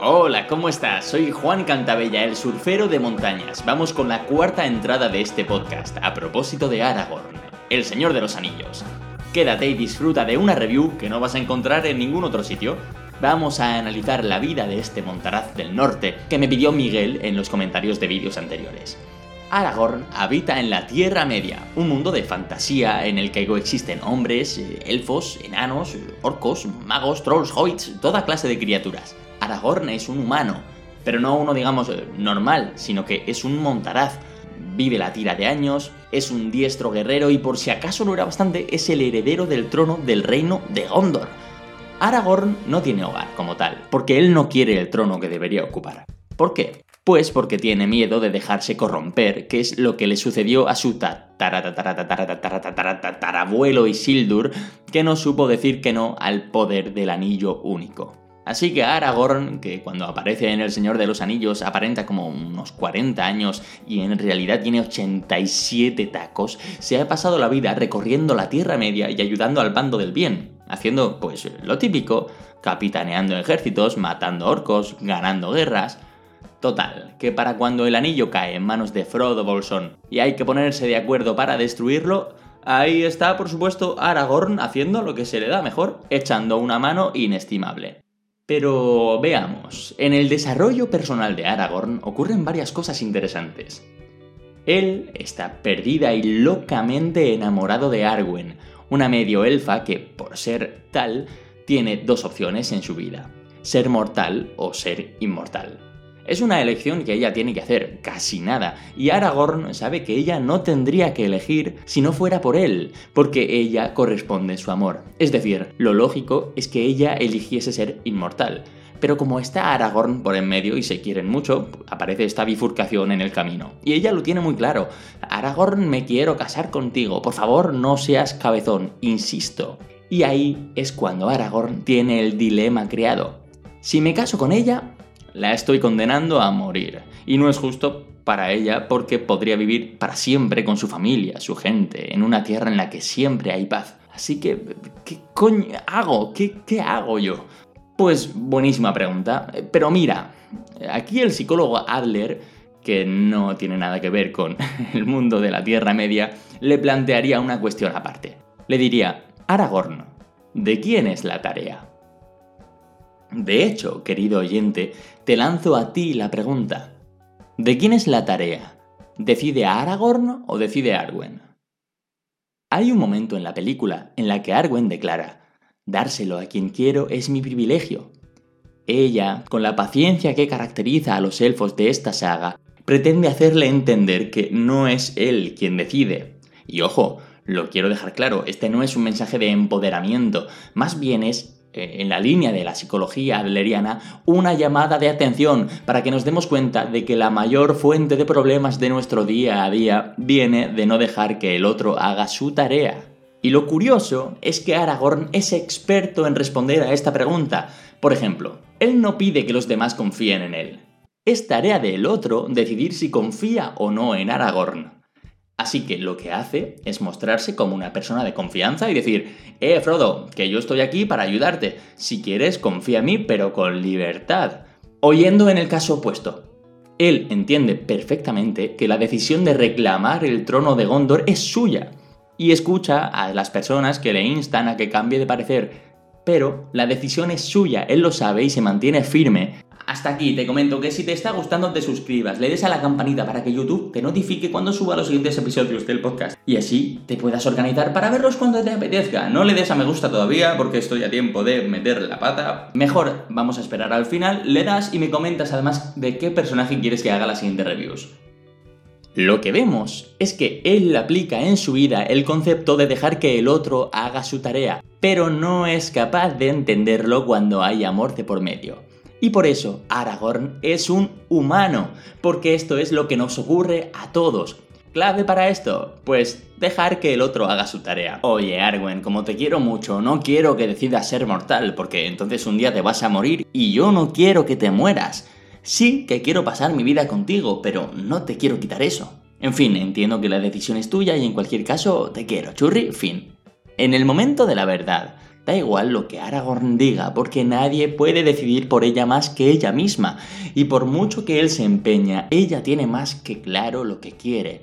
Hola, ¿cómo estás? Soy Juan Cantabella, el surfero de montañas. Vamos con la cuarta entrada de este podcast, a propósito de Aragorn, el Señor de los Anillos. Quédate y disfruta de una review que no vas a encontrar en ningún otro sitio. Vamos a analizar la vida de este montaraz del norte que me pidió Miguel en los comentarios de vídeos anteriores. Aragorn habita en la Tierra Media, un mundo de fantasía en el que coexisten hombres, eh, elfos, enanos, orcos, magos, trolls, hobbits, toda clase de criaturas. Aragorn es un humano, pero no uno, digamos, eh, normal, sino que es un montaraz. Vive la tira de años, es un diestro guerrero y por si acaso no era bastante, es el heredero del trono del reino de Gondor. Aragorn no tiene hogar como tal, porque él no quiere el trono que debería ocupar. ¿Por qué? Pues porque tiene miedo de dejarse corromper, que es lo que le sucedió a su tatarabuelo Isildur, que no supo decir que no al poder del anillo único. Así que Aragorn, que cuando aparece en El Señor de los Anillos aparenta como unos 40 años y en realidad tiene 87 tacos, se ha pasado la vida recorriendo la Tierra Media y ayudando al bando del bien, haciendo pues lo típico, capitaneando ejércitos, matando orcos, ganando guerras. Total, que para cuando el anillo cae en manos de Frodo Bolsón y hay que ponerse de acuerdo para destruirlo, ahí está por supuesto Aragorn haciendo lo que se le da mejor, echando una mano inestimable. Pero veamos, en el desarrollo personal de Aragorn ocurren varias cosas interesantes. Él está perdida y locamente enamorado de Arwen, una medio elfa que, por ser tal, tiene dos opciones en su vida, ser mortal o ser inmortal. Es una elección que ella tiene que hacer, casi nada, y Aragorn sabe que ella no tendría que elegir si no fuera por él, porque ella corresponde su amor. Es decir, lo lógico es que ella eligiese ser inmortal. Pero como está Aragorn por en medio y se quieren mucho, aparece esta bifurcación en el camino. Y ella lo tiene muy claro. Aragorn, me quiero casar contigo. Por favor, no seas cabezón, insisto. Y ahí es cuando Aragorn tiene el dilema creado. Si me caso con ella, la estoy condenando a morir. Y no es justo para ella porque podría vivir para siempre con su familia, su gente, en una tierra en la que siempre hay paz. Así que, ¿qué coño hago? ¿Qué, qué hago yo? Pues buenísima pregunta. Pero mira, aquí el psicólogo Adler, que no tiene nada que ver con el mundo de la Tierra Media, le plantearía una cuestión aparte. Le diría, Aragorn, ¿de quién es la tarea? De hecho, querido oyente, te lanzo a ti la pregunta. ¿De quién es la tarea? ¿Decide Aragorn o decide Arwen? Hay un momento en la película en la que Arwen declara, dárselo a quien quiero es mi privilegio. Ella, con la paciencia que caracteriza a los elfos de esta saga, pretende hacerle entender que no es él quien decide. Y ojo, lo quiero dejar claro, este no es un mensaje de empoderamiento, más bien es en la línea de la psicología adleriana, una llamada de atención para que nos demos cuenta de que la mayor fuente de problemas de nuestro día a día viene de no dejar que el otro haga su tarea. Y lo curioso es que Aragorn es experto en responder a esta pregunta. Por ejemplo, él no pide que los demás confíen en él. Es tarea del otro decidir si confía o no en Aragorn. Así que lo que hace es mostrarse como una persona de confianza y decir, eh, Frodo, que yo estoy aquí para ayudarte. Si quieres, confía en mí, pero con libertad. Oyendo en el caso opuesto. Él entiende perfectamente que la decisión de reclamar el trono de Gondor es suya. Y escucha a las personas que le instan a que cambie de parecer. Pero la decisión es suya, él lo sabe y se mantiene firme hasta aquí te comento que si te está gustando te suscribas, le des a la campanita para que YouTube te notifique cuando suba los siguientes episodios del podcast y así te puedas organizar para verlos cuando te apetezca. No le des a me gusta todavía porque estoy a tiempo de meter la pata. Mejor vamos a esperar al final, le das y me comentas además de qué personaje quieres que haga la siguiente reviews. Lo que vemos es que él aplica en su vida el concepto de dejar que el otro haga su tarea, pero no es capaz de entenderlo cuando hay amor de por medio. Y por eso Aragorn es un humano, porque esto es lo que nos ocurre a todos. ¿Clave para esto? Pues dejar que el otro haga su tarea. Oye, Arwen, como te quiero mucho, no quiero que decidas ser mortal, porque entonces un día te vas a morir y yo no quiero que te mueras. Sí que quiero pasar mi vida contigo, pero no te quiero quitar eso. En fin, entiendo que la decisión es tuya y en cualquier caso te quiero, churri, fin. En el momento de la verdad, Da igual lo que Aragorn diga, porque nadie puede decidir por ella más que ella misma, y por mucho que él se empeña, ella tiene más que claro lo que quiere.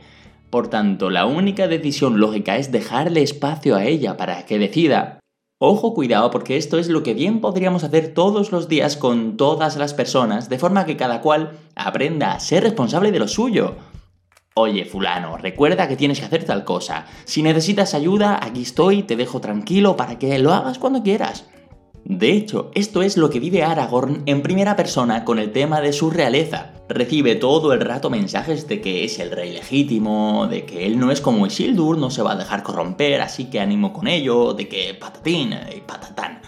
Por tanto, la única decisión lógica es dejarle espacio a ella para que decida. Ojo, cuidado, porque esto es lo que bien podríamos hacer todos los días con todas las personas, de forma que cada cual aprenda a ser responsable de lo suyo. Oye, fulano, recuerda que tienes que hacer tal cosa. Si necesitas ayuda, aquí estoy, te dejo tranquilo para que lo hagas cuando quieras. De hecho, esto es lo que vive Aragorn en primera persona con el tema de su realeza. Recibe todo el rato mensajes de que es el rey legítimo, de que él no es como Isildur, no se va a dejar corromper, así que ánimo con ello, de que patatín y patatán.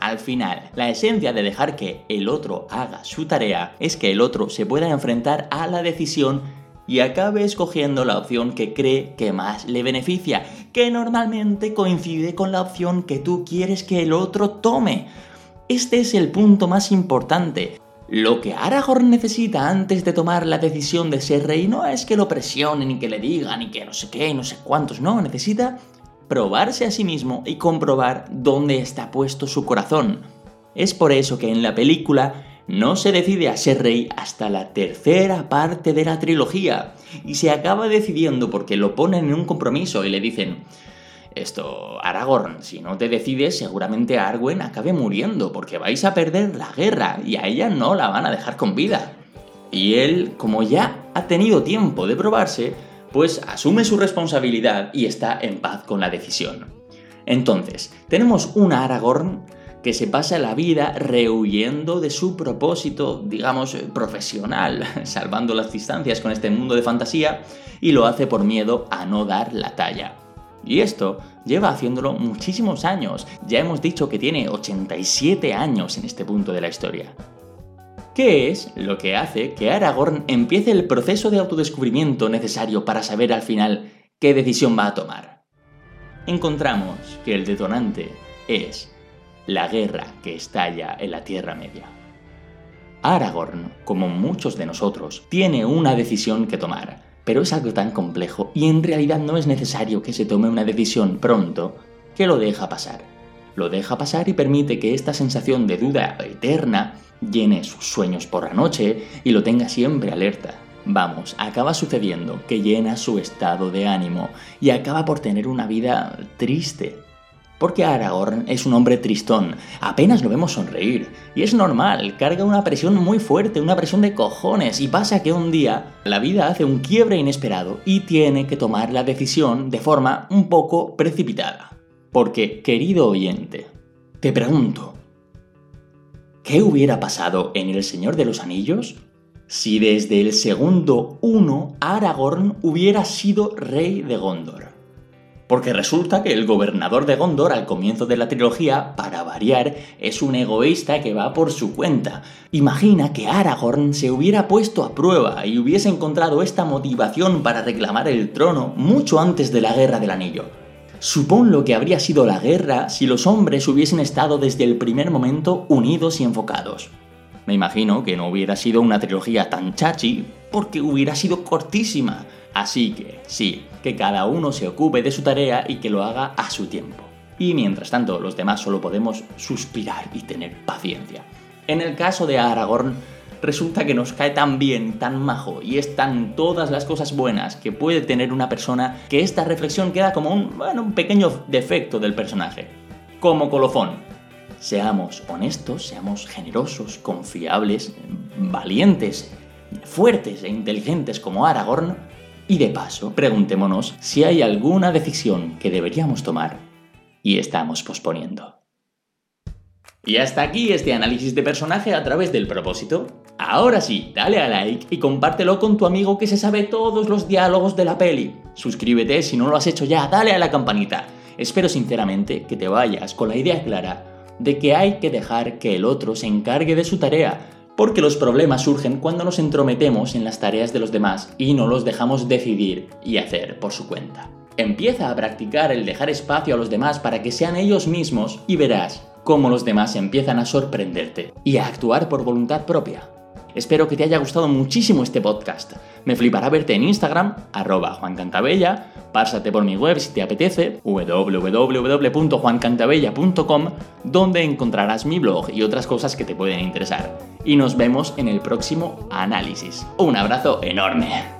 Al final, la esencia de dejar que el otro haga su tarea es que el otro se pueda enfrentar a la decisión y acabe escogiendo la opción que cree que más le beneficia, que normalmente coincide con la opción que tú quieres que el otro tome. Este es el punto más importante. Lo que Aragorn necesita antes de tomar la decisión de ser rey no es que lo presionen y que le digan y que no sé qué, no sé cuántos, no, necesita probarse a sí mismo y comprobar dónde está puesto su corazón. Es por eso que en la película no se decide a ser rey hasta la tercera parte de la trilogía y se acaba decidiendo porque lo ponen en un compromiso y le dicen, esto, Aragorn, si no te decides, seguramente Arwen acabe muriendo porque vais a perder la guerra y a ella no la van a dejar con vida. Y él, como ya ha tenido tiempo de probarse, pues asume su responsabilidad y está en paz con la decisión. Entonces, tenemos un Aragorn que se pasa la vida rehuyendo de su propósito, digamos, profesional, salvando las distancias con este mundo de fantasía, y lo hace por miedo a no dar la talla. Y esto lleva haciéndolo muchísimos años, ya hemos dicho que tiene 87 años en este punto de la historia. ¿Qué es lo que hace que Aragorn empiece el proceso de autodescubrimiento necesario para saber al final qué decisión va a tomar? Encontramos que el detonante es la guerra que estalla en la Tierra Media. Aragorn, como muchos de nosotros, tiene una decisión que tomar, pero es algo tan complejo y en realidad no es necesario que se tome una decisión pronto que lo deja pasar. Lo deja pasar y permite que esta sensación de duda eterna llene sus sueños por la noche y lo tenga siempre alerta. Vamos, acaba sucediendo que llena su estado de ánimo y acaba por tener una vida triste, porque Aragorn es un hombre tristón, apenas lo vemos sonreír, y es normal, carga una presión muy fuerte, una presión de cojones, y pasa que un día la vida hace un quiebre inesperado y tiene que tomar la decisión de forma un poco precipitada. Porque, querido oyente, te pregunto, ¿qué hubiera pasado en El Señor de los Anillos si desde el segundo uno Aragorn hubiera sido rey de Gondor? Porque resulta que el gobernador de Gondor al comienzo de la trilogía, para variar, es un egoísta que va por su cuenta. Imagina que Aragorn se hubiera puesto a prueba y hubiese encontrado esta motivación para reclamar el trono mucho antes de la Guerra del Anillo. Supón lo que habría sido la guerra si los hombres hubiesen estado desde el primer momento unidos y enfocados. Me imagino que no hubiera sido una trilogía tan chachi porque hubiera sido cortísima Así que, sí, que cada uno se ocupe de su tarea y que lo haga a su tiempo. Y mientras tanto, los demás solo podemos suspirar y tener paciencia. En el caso de Aragorn, resulta que nos cae tan bien, tan majo y es tan todas las cosas buenas que puede tener una persona que esta reflexión queda como un, bueno, un pequeño defecto del personaje. Como colofón. Seamos honestos, seamos generosos, confiables, valientes, fuertes e inteligentes como Aragorn y de paso, preguntémonos si hay alguna decisión que deberíamos tomar y estamos posponiendo. Y hasta aquí este análisis de personaje a través del propósito. Ahora sí, dale a like y compártelo con tu amigo que se sabe todos los diálogos de la peli. Suscríbete si no lo has hecho ya, dale a la campanita. Espero sinceramente que te vayas con la idea clara de que hay que dejar que el otro se encargue de su tarea porque los problemas surgen cuando nos entrometemos en las tareas de los demás y no los dejamos decidir y hacer por su cuenta. Empieza a practicar el dejar espacio a los demás para que sean ellos mismos y verás cómo los demás empiezan a sorprenderte y a actuar por voluntad propia. Espero que te haya gustado muchísimo este podcast. Me flipará verte en Instagram, arroba juancantabella, pásate por mi web si te apetece, www.juancantabella.com, donde encontrarás mi blog y otras cosas que te pueden interesar. Y nos vemos en el próximo análisis. Un abrazo enorme.